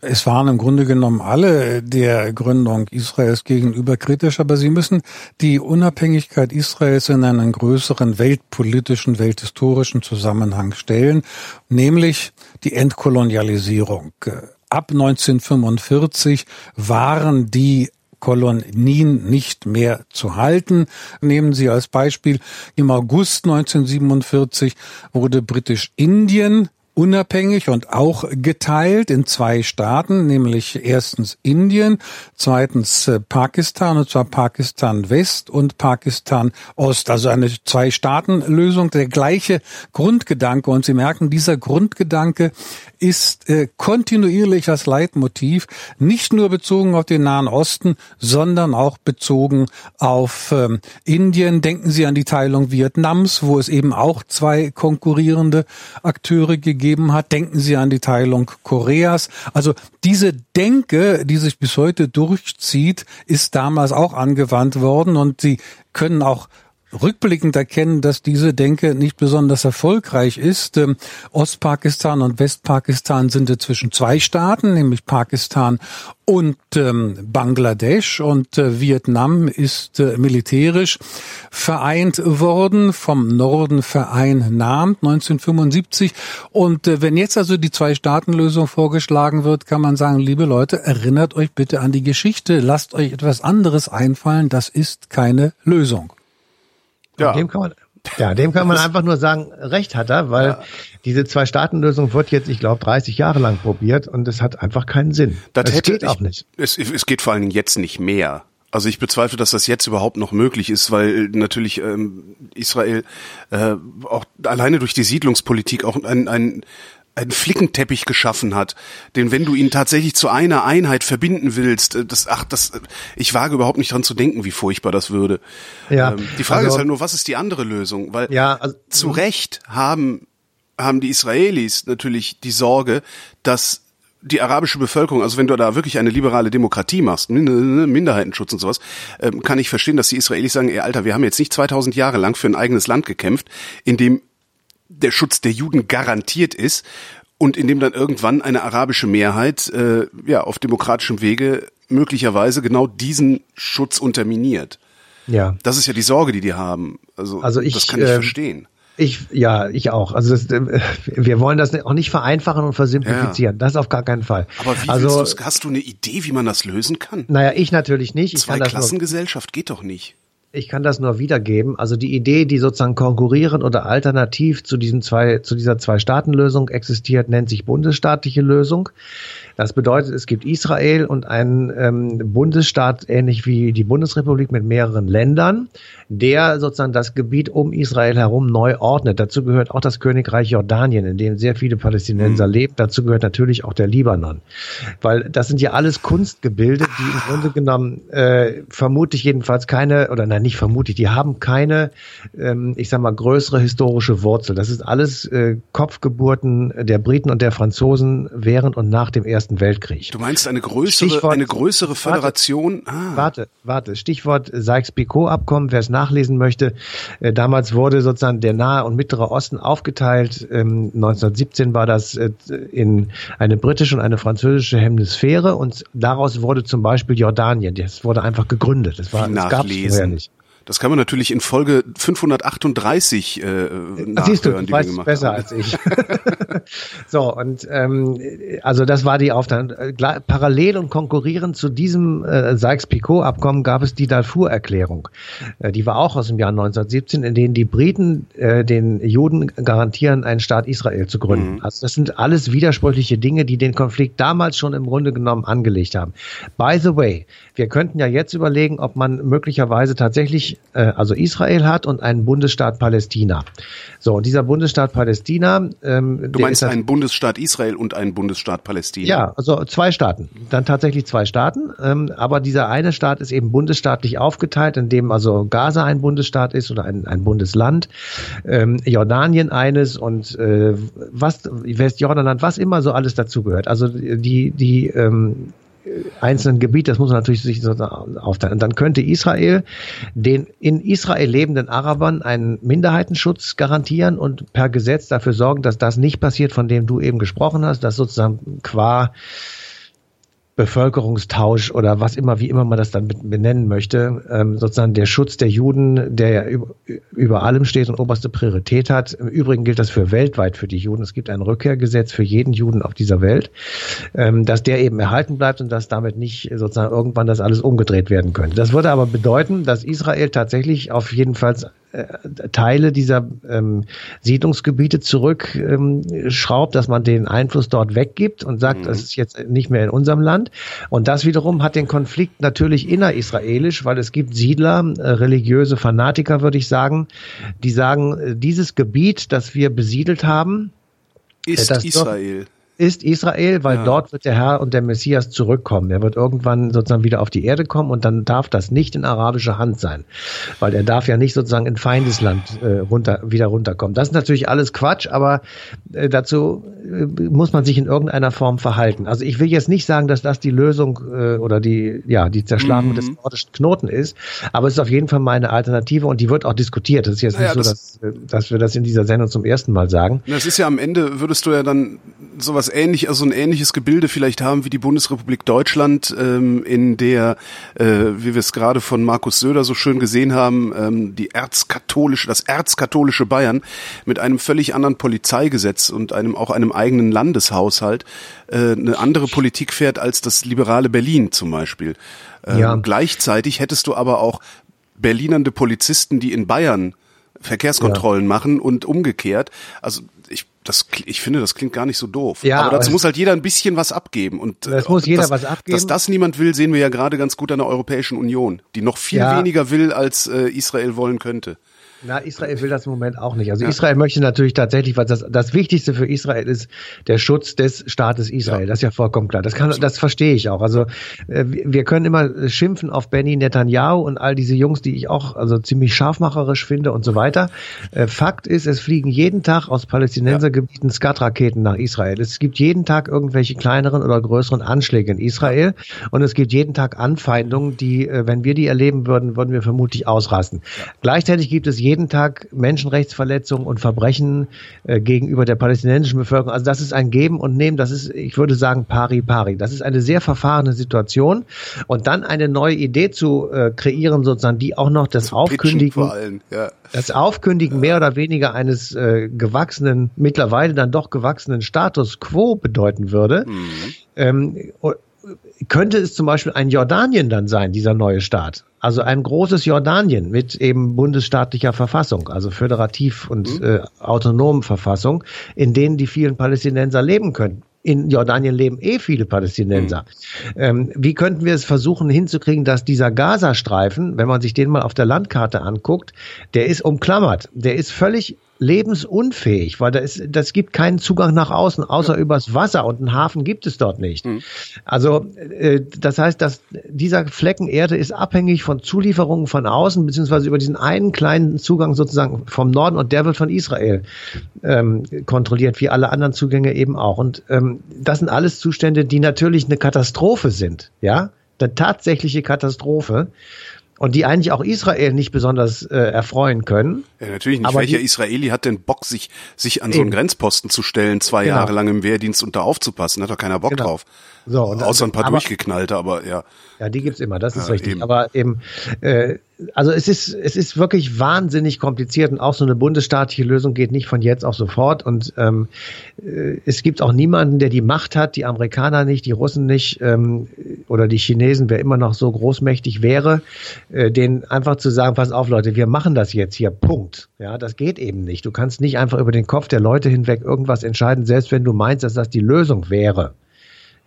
Es waren im Grunde genommen alle der Gründung Israels gegenüber kritisch, aber sie müssen die Unabhängigkeit Israels in einen größeren weltpolitischen, welthistorischen Zusammenhang stellen, nämlich die Entkolonialisierung. Ab 1945 waren die Kolonien nicht mehr zu halten. Nehmen Sie als Beispiel, im August 1947 wurde Britisch-Indien unabhängig und auch geteilt in zwei Staaten, nämlich erstens Indien, zweitens äh, Pakistan, und zwar Pakistan West und Pakistan Ost. Also eine Zwei-Staaten-Lösung, der gleiche Grundgedanke. Und Sie merken, dieser Grundgedanke ist äh, kontinuierlich als Leitmotiv, nicht nur bezogen auf den Nahen Osten, sondern auch bezogen auf ähm, Indien. Denken Sie an die Teilung Vietnams, wo es eben auch zwei konkurrierende Akteure gegeben gegeben hat. Denken Sie an die Teilung Koreas. Also diese Denke, die sich bis heute durchzieht, ist damals auch angewandt worden und Sie können auch rückblickend erkennen, dass diese Denke nicht besonders erfolgreich ist. Ähm, Ostpakistan und Westpakistan sind zwischen zwei Staaten, nämlich Pakistan und ähm, Bangladesch und äh, Vietnam ist äh, militärisch vereint worden, vom Norden vereinnahmt 1975. Und äh, wenn jetzt also die Zwei-Staaten-Lösung vorgeschlagen wird, kann man sagen, liebe Leute, erinnert euch bitte an die Geschichte, lasst euch etwas anderes einfallen, das ist keine Lösung. Ja. Dem kann man, ja, dem kann man einfach nur sagen, recht hat er, weil ja. diese Zwei-Staaten-Lösung wird jetzt, ich glaube, 30 Jahre lang probiert und es hat einfach keinen Sinn. Das es hätte, geht auch nicht. Es, es geht vor allen Dingen jetzt nicht mehr. Also ich bezweifle, dass das jetzt überhaupt noch möglich ist, weil natürlich ähm, Israel äh, auch alleine durch die Siedlungspolitik auch ein, ein einen Flickenteppich geschaffen hat, den wenn du ihn tatsächlich zu einer Einheit verbinden willst, äh, das ach das ich wage überhaupt nicht dran zu denken, wie furchtbar das würde. Ja, ähm, die Frage also, ist halt nur, was ist die andere Lösung? Weil ja, also, zu Recht haben haben die Israelis natürlich die Sorge, dass die arabische Bevölkerung, also wenn du da wirklich eine liberale Demokratie machst, Minderheitenschutz und sowas, ähm, kann ich verstehen, dass die Israelis sagen, ey Alter, wir haben jetzt nicht 2000 Jahre lang für ein eigenes Land gekämpft, in dem der Schutz der Juden garantiert ist und in dem dann irgendwann eine arabische Mehrheit äh, ja auf demokratischem Wege möglicherweise genau diesen Schutz unterminiert. Ja. Das ist ja die Sorge, die die haben. Also, also ich, das kann ich äh, verstehen. Ich, ja, ich auch. Also das, äh, wir wollen das auch nicht vereinfachen und versimplifizieren. Ja. Das auf gar keinen Fall. Aber wie also, hast du eine Idee, wie man das lösen kann? Naja, ich natürlich nicht. Ich Zwei Klassengesellschaft geht doch nicht. Ich kann das nur wiedergeben. Also die Idee, die sozusagen konkurrieren oder alternativ zu diesen zwei, zu dieser Zwei-Staaten-Lösung existiert, nennt sich bundesstaatliche Lösung. Das bedeutet, es gibt Israel und einen ähm, Bundesstaat, ähnlich wie die Bundesrepublik mit mehreren Ländern, der sozusagen das Gebiet um Israel herum neu ordnet. Dazu gehört auch das Königreich Jordanien, in dem sehr viele Palästinenser mhm. leben. Dazu gehört natürlich auch der Libanon. Weil das sind ja alles Kunstgebilde, die im Grunde genommen äh, vermutlich jedenfalls keine, oder nein, nicht vermutlich, die haben keine, ähm, ich sag mal, größere historische Wurzel. Das ist alles äh, Kopfgeburten der Briten und der Franzosen während und nach dem Ersten Ersten Weltkrieg. Du meinst eine größere, Stichwort, eine größere Föderation? Warte, ah. warte, warte. Stichwort Sykes-Picot-Abkommen, wer es nachlesen möchte. Äh, damals wurde sozusagen der Nahe und Mittlere Osten aufgeteilt. Ähm, 1917 war das äh, in eine britische und eine französische Hemisphäre und daraus wurde zum Beispiel Jordanien. Das wurde einfach gegründet. Das war, das gab es vorher nicht. Das kann man natürlich in Folge 538 äh, nachhören, Siehst du, du weißt besser haben. als ich. so, und ähm, also das war die Aufteilung. Parallel und konkurrierend zu diesem äh, Sykes-Picot-Abkommen gab es die Darfur-Erklärung. Äh, die war auch aus dem Jahr 1917, in denen die Briten äh, den Juden garantieren, einen Staat Israel zu gründen. Mhm. Also das sind alles widersprüchliche Dinge, die den Konflikt damals schon im Grunde genommen angelegt haben. By the way, wir könnten ja jetzt überlegen, ob man möglicherweise tatsächlich äh, also Israel hat und einen Bundesstaat Palästina. So, und dieser Bundesstaat Palästina. Ähm, du meinst einen Bundesstaat Israel und einen Bundesstaat Palästina? Ja, also zwei Staaten. Dann tatsächlich zwei Staaten. Ähm, aber dieser eine Staat ist eben bundesstaatlich aufgeteilt, in dem also Gaza ein Bundesstaat ist oder ein, ein Bundesland, ähm, Jordanien eines und äh, was Westjordanland, was immer so alles dazugehört. Also die die ähm, einzelnen Gebiet, das muss man natürlich sich so aufteilen. Und dann könnte Israel den in Israel lebenden Arabern einen Minderheitenschutz garantieren und per Gesetz dafür sorgen, dass das nicht passiert, von dem du eben gesprochen hast, dass sozusagen qua Bevölkerungstausch oder was immer, wie immer man das dann benennen möchte, ähm, sozusagen der Schutz der Juden, der ja über, über allem steht und oberste Priorität hat. Im Übrigen gilt das für weltweit für die Juden. Es gibt ein Rückkehrgesetz für jeden Juden auf dieser Welt, ähm, dass der eben erhalten bleibt und dass damit nicht sozusagen irgendwann das alles umgedreht werden könnte. Das würde aber bedeuten, dass Israel tatsächlich auf jeden Fall Teile dieser ähm, Siedlungsgebiete zurückschraubt, ähm, dass man den Einfluss dort weggibt und sagt, mhm. das ist jetzt nicht mehr in unserem Land. Und das wiederum hat den Konflikt natürlich innerisraelisch, weil es gibt Siedler, äh, religiöse Fanatiker, würde ich sagen, die sagen, äh, dieses Gebiet, das wir besiedelt haben, ist äh, Israel. Dort, ist Israel, weil ja. dort wird der Herr und der Messias zurückkommen. Er wird irgendwann sozusagen wieder auf die Erde kommen und dann darf das nicht in arabischer Hand sein, weil er darf ja nicht sozusagen in Feindesland äh, runter, wieder runterkommen. Das ist natürlich alles Quatsch, aber äh, dazu äh, muss man sich in irgendeiner Form verhalten. Also ich will jetzt nicht sagen, dass das die Lösung äh, oder die ja die Zerschlagung mhm. des nordischen Knoten ist, aber es ist auf jeden Fall meine Alternative und die wird auch diskutiert. Das ist jetzt naja, nicht so, das dass, dass wir das in dieser Sendung zum ersten Mal sagen. Das ist ja am Ende würdest du ja dann sowas ähnlich, also ein ähnliches Gebilde vielleicht haben wie die Bundesrepublik Deutschland, ähm, in der, äh, wie wir es gerade von Markus Söder so schön gesehen haben, ähm, die erzkatholische, das erzkatholische Bayern mit einem völlig anderen Polizeigesetz und einem auch einem eigenen Landeshaushalt äh, eine andere Politik fährt als das liberale Berlin zum Beispiel. Ähm, ja. Gleichzeitig hättest du aber auch Berlinernde Polizisten, die in Bayern Verkehrskontrollen ja. machen und umgekehrt. Also das, ich finde, das klingt gar nicht so doof. Ja, aber dazu muss halt jeder ein bisschen was abgeben. Und es muss jeder das, was abgeben. Dass das niemand will, sehen wir ja gerade ganz gut an der Europäischen Union, die noch viel ja. weniger will, als äh, Israel wollen könnte. Na, Israel will das im Moment auch nicht. Also ja. Israel möchte natürlich tatsächlich, was das, das Wichtigste für Israel ist, der Schutz des Staates Israel. Ja. Das ist ja vollkommen klar. Das kann, das verstehe ich auch. Also äh, wir können immer schimpfen auf Benny Netanyahu und all diese Jungs, die ich auch also ziemlich scharfmacherisch finde und so weiter. Äh, Fakt ist, es fliegen jeden Tag aus Palästinensergebieten Skat-Raketen nach Israel. Es gibt jeden Tag irgendwelche kleineren oder größeren Anschläge in Israel und es gibt jeden Tag Anfeindungen, die, äh, wenn wir die erleben würden, würden wir vermutlich ausrasten. Ja. Gleichzeitig gibt es jeden Tag Menschenrechtsverletzungen und Verbrechen äh, gegenüber der palästinensischen Bevölkerung. Also das ist ein Geben und Nehmen, das ist, ich würde sagen, pari pari. Das ist eine sehr verfahrene Situation. Und dann eine neue Idee zu äh, kreieren, sozusagen, die auch noch das Aufkündigen, ja. das Aufkündigen ja. mehr oder weniger eines äh, gewachsenen, mittlerweile dann doch gewachsenen Status quo bedeuten würde. Mhm. Ähm, könnte es zum Beispiel ein Jordanien dann sein, dieser neue Staat? Also ein großes Jordanien mit eben bundesstaatlicher Verfassung, also föderativ und mhm. äh, autonomen Verfassung, in denen die vielen Palästinenser leben können. In Jordanien leben eh viele Palästinenser. Mhm. Ähm, wie könnten wir es versuchen hinzukriegen, dass dieser Gazastreifen, wenn man sich den mal auf der Landkarte anguckt, der ist umklammert, der ist völlig lebensunfähig, weil da ist, das gibt keinen Zugang nach außen, außer ja. übers Wasser und einen Hafen gibt es dort nicht. Mhm. Also äh, das heißt, dass dieser Flecken Erde ist abhängig von Zulieferungen von außen, beziehungsweise über diesen einen kleinen Zugang sozusagen vom Norden und der wird von Israel ähm, kontrolliert, wie alle anderen Zugänge eben auch. Und ähm, das sind alles Zustände, die natürlich eine Katastrophe sind, ja, eine tatsächliche Katastrophe und die eigentlich auch Israel nicht besonders äh, erfreuen können. Ja, natürlich nicht. Aber Welcher die, Israeli hat denn Bock, sich, sich an so einen Grenzposten zu stellen, zwei genau. Jahre lang im Wehrdienst und da aufzupassen? Hat doch keiner Bock genau. drauf. So, und Außer ein paar aber, durchgeknallte, aber ja. Ja, die gibt's immer, das ist ja, richtig. Eben. Aber eben, äh, also es ist, es ist wirklich wahnsinnig kompliziert und auch so eine bundesstaatliche Lösung geht nicht von jetzt auf sofort. Und ähm, äh, es gibt auch niemanden, der die Macht hat, die Amerikaner nicht, die Russen nicht ähm, oder die Chinesen, wer immer noch so großmächtig wäre, äh, denen einfach zu sagen, pass auf Leute, wir machen das jetzt hier, Punkt. Ja, das geht eben nicht. Du kannst nicht einfach über den Kopf der Leute hinweg irgendwas entscheiden, selbst wenn du meinst, dass das die Lösung wäre.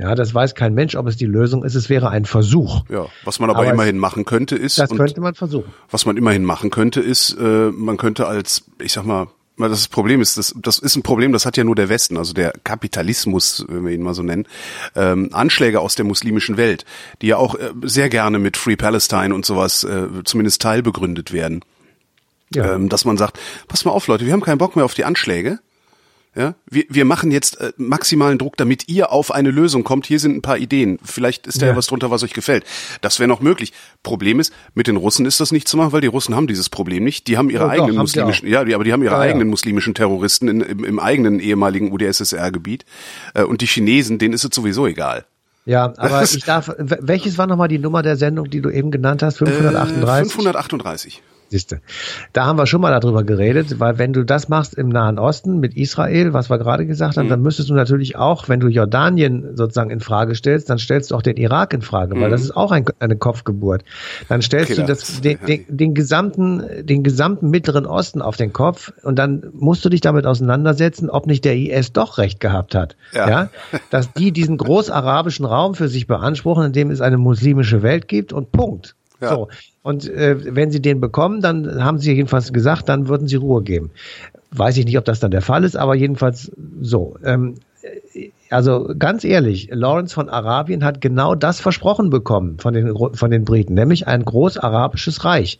Ja, das weiß kein Mensch, ob es die Lösung ist. Es wäre ein Versuch. Ja, was man aber, aber immerhin es, machen könnte ist. Das könnte man versuchen. Was man immerhin machen könnte ist, äh, man könnte als, ich sag mal, das Problem ist, das, das ist ein Problem, das hat ja nur der Westen, also der Kapitalismus, wenn wir ihn mal so nennen, ähm, Anschläge aus der muslimischen Welt, die ja auch äh, sehr gerne mit Free Palestine und sowas äh, zumindest teilbegründet werden. Ja. Ähm, dass man sagt, pass mal auf Leute, wir haben keinen Bock mehr auf die Anschläge, ja, wir, wir machen jetzt äh, maximalen Druck, damit ihr auf eine Lösung kommt. Hier sind ein paar Ideen. Vielleicht ist da ja. ja was drunter, was euch gefällt. Das wäre noch möglich. Problem ist, mit den Russen ist das nicht zu machen, weil die Russen haben dieses Problem nicht. Die haben ihre ja, eigenen doch, muslimischen, ja, die, aber die haben ihre ja, eigenen muslimischen Terroristen in, im, im eigenen ehemaligen UdSSR-Gebiet. Äh, und die Chinesen, denen ist es sowieso egal. Ja, aber ich darf, welches war nochmal die Nummer der Sendung, die du eben genannt hast? 538? Äh, 538. Siehste. Da haben wir schon mal darüber geredet, weil wenn du das machst im Nahen Osten mit Israel, was wir gerade gesagt haben, mhm. dann müsstest du natürlich auch, wenn du Jordanien sozusagen in Frage stellst, dann stellst du auch den Irak in Frage, mhm. weil das ist auch ein, eine Kopfgeburt. Dann stellst okay, du das, den, den, den, gesamten, den gesamten Mittleren Osten auf den Kopf und dann musst du dich damit auseinandersetzen, ob nicht der IS doch recht gehabt hat. Ja. ja? Dass die diesen großarabischen Raum für sich beanspruchen, in dem es eine muslimische Welt gibt und Punkt. Ja. So. Und äh, wenn sie den bekommen, dann haben sie jedenfalls gesagt, dann würden sie Ruhe geben. Weiß ich nicht, ob das dann der Fall ist, aber jedenfalls so. Ähm, also ganz ehrlich, Lawrence von Arabien hat genau das versprochen bekommen von den, von den Briten, nämlich ein großarabisches Reich.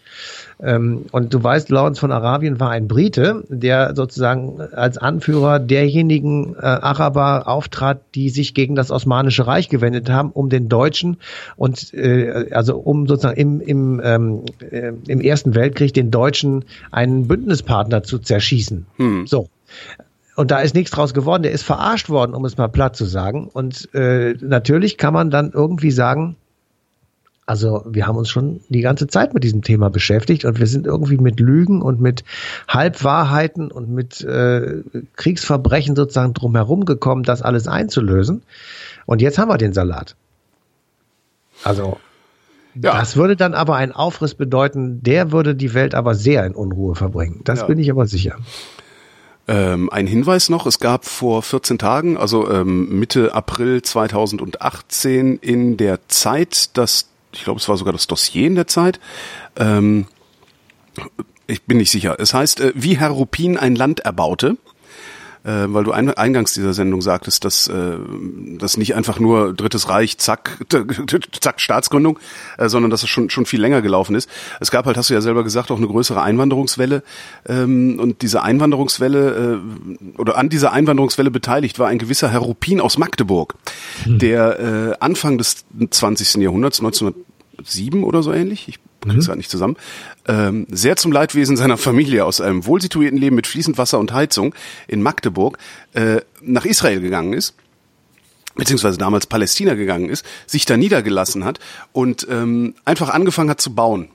Ähm, und du weißt, Lawrence von Arabien war ein Brite, der sozusagen als Anführer derjenigen äh, Araber auftrat, die sich gegen das Osmanische Reich gewendet haben, um den Deutschen und äh, also um sozusagen im, im, ähm, äh, im Ersten Weltkrieg den Deutschen einen Bündnispartner zu zerschießen. Hm. So. Und da ist nichts draus geworden. Der ist verarscht worden, um es mal platt zu sagen. Und äh, natürlich kann man dann irgendwie sagen, also wir haben uns schon die ganze Zeit mit diesem Thema beschäftigt und wir sind irgendwie mit Lügen und mit Halbwahrheiten und mit äh, Kriegsverbrechen sozusagen drumherum gekommen, das alles einzulösen. Und jetzt haben wir den Salat. Also ja. das würde dann aber ein Aufriss bedeuten, der würde die Welt aber sehr in Unruhe verbringen. Das ja. bin ich aber sicher. Ähm, ein Hinweis noch, es gab vor 14 Tagen, also ähm, Mitte April 2018 in der Zeit, das, ich glaube, es war sogar das Dossier in der Zeit, ähm, ich bin nicht sicher. Es heißt, äh, wie Herr Rupin ein Land erbaute äh, weil du eingangs dieser Sendung sagtest, dass äh, das nicht einfach nur Drittes Reich, zack, zack, Staatsgründung, äh, sondern dass es schon schon viel länger gelaufen ist. Es gab halt, hast du ja selber gesagt, auch eine größere Einwanderungswelle ähm, und diese Einwanderungswelle äh, oder an dieser Einwanderungswelle beteiligt war ein gewisser Herr Rupin aus Magdeburg, mhm. der äh, Anfang des 20. Jahrhunderts, 1907 oder so ähnlich, ich krieg's mhm. gar nicht zusammen, ähm, sehr zum Leidwesen seiner Familie aus einem wohlsituierten Leben mit fließend Wasser und Heizung in Magdeburg äh, nach Israel gegangen ist beziehungsweise damals Palästina gegangen ist, sich da niedergelassen hat und ähm, einfach angefangen hat zu bauen.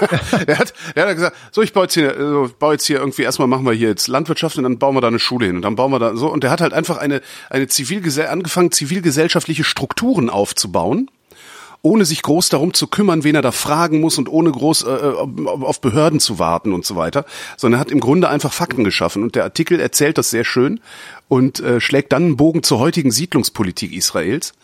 er, hat, er hat gesagt, so ich baue jetzt hier, so, baue jetzt hier irgendwie erstmal machen wir hier jetzt Landwirtschaft und dann bauen wir da eine Schule hin und dann bauen wir da so und der hat halt einfach eine eine zivilgesell angefangen zivilgesellschaftliche Strukturen aufzubauen ohne sich groß darum zu kümmern, wen er da fragen muss und ohne groß äh, äh, auf Behörden zu warten und so weiter, sondern er hat im Grunde einfach Fakten geschaffen. Und der Artikel erzählt das sehr schön und äh, schlägt dann einen Bogen zur heutigen Siedlungspolitik Israels,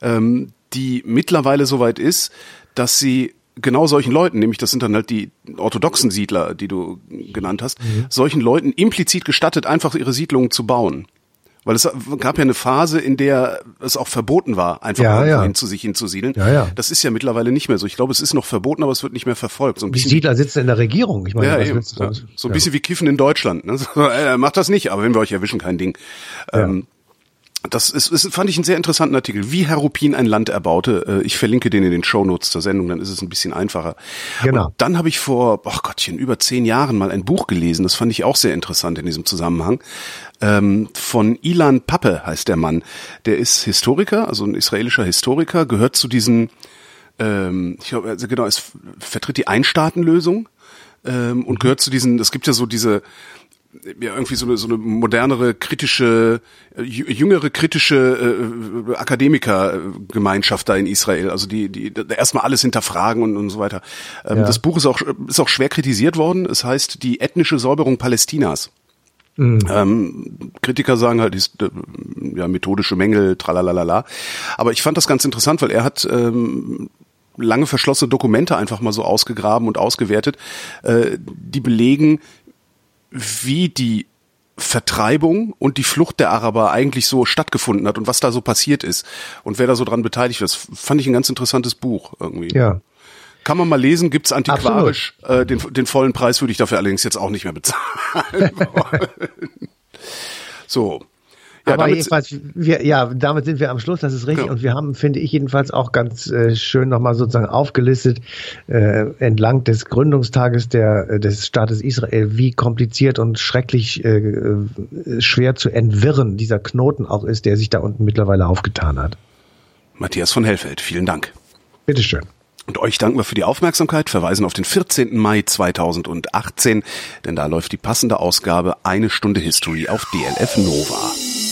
ähm, die mittlerweile soweit ist, dass sie genau solchen Leuten, nämlich das sind dann halt die orthodoxen Siedler, die du genannt hast, mhm. solchen Leuten implizit gestattet, einfach ihre Siedlungen zu bauen. Weil es gab ja eine Phase, in der es auch verboten war, einfach ja, ja. Hin zu sich hinzusiedeln. Ja, ja. Das ist ja mittlerweile nicht mehr so. Ich glaube, es ist noch verboten, aber es wird nicht mehr verfolgt. So ein bisschen, Die Siedler sitzen in der Regierung. Ich meine, ja, eben, ja. so ein bisschen wie Kiffen in Deutschland. Ne? So, äh, macht das nicht, aber wenn wir euch erwischen, kein Ding. Ähm, das ist, ist, fand ich einen sehr interessanten Artikel, wie Herr Rupin ein Land erbaute. Äh, ich verlinke den in den Shownotes zur Sendung, dann ist es ein bisschen einfacher. Genau. Und dann habe ich vor, ach Gottchen, über zehn Jahren mal ein Buch gelesen, das fand ich auch sehr interessant in diesem Zusammenhang. Ähm, von Ilan Pappe heißt der Mann. Der ist Historiker, also ein israelischer Historiker, gehört zu diesen, ähm, ich glaube, also genau, es vertritt die Einstaatenlösung ähm, und gehört zu diesen, es gibt ja so diese, ja irgendwie so eine, so eine modernere kritische äh, jüngere kritische äh, Akademikergemeinschaft da in Israel. Also die die erstmal alles hinterfragen und, und so weiter. Ähm, ja. das Buch ist auch ist auch schwer kritisiert worden. Es heißt die ethnische Säuberung Palästinas. Mhm. ähm, Kritiker sagen halt ist äh, ja methodische Mängel tralalala aber ich fand das ganz interessant weil er hat ähm, lange verschlossene Dokumente einfach mal so ausgegraben und ausgewertet, äh, die belegen, wie die Vertreibung und die Flucht der Araber eigentlich so stattgefunden hat und was da so passiert ist und wer da so dran beteiligt ist. Fand ich ein ganz interessantes Buch irgendwie. Ja. Kann man mal lesen, gibt's antiquarisch. Äh, den, den vollen Preis würde ich dafür allerdings jetzt auch nicht mehr bezahlen. so. Ja, Aber jedenfalls, wir, ja, damit sind wir am Schluss, das ist richtig. Ja. Und wir haben, finde ich jedenfalls auch ganz äh, schön nochmal sozusagen aufgelistet, äh, entlang des Gründungstages der, äh, des Staates Israel, wie kompliziert und schrecklich äh, äh, schwer zu entwirren dieser Knoten auch ist, der sich da unten mittlerweile aufgetan hat. Matthias von Hellfeld, vielen Dank. Bitteschön. Und euch danken wir für die Aufmerksamkeit, verweisen auf den 14. Mai 2018, denn da läuft die passende Ausgabe Eine Stunde History auf DLF Nova.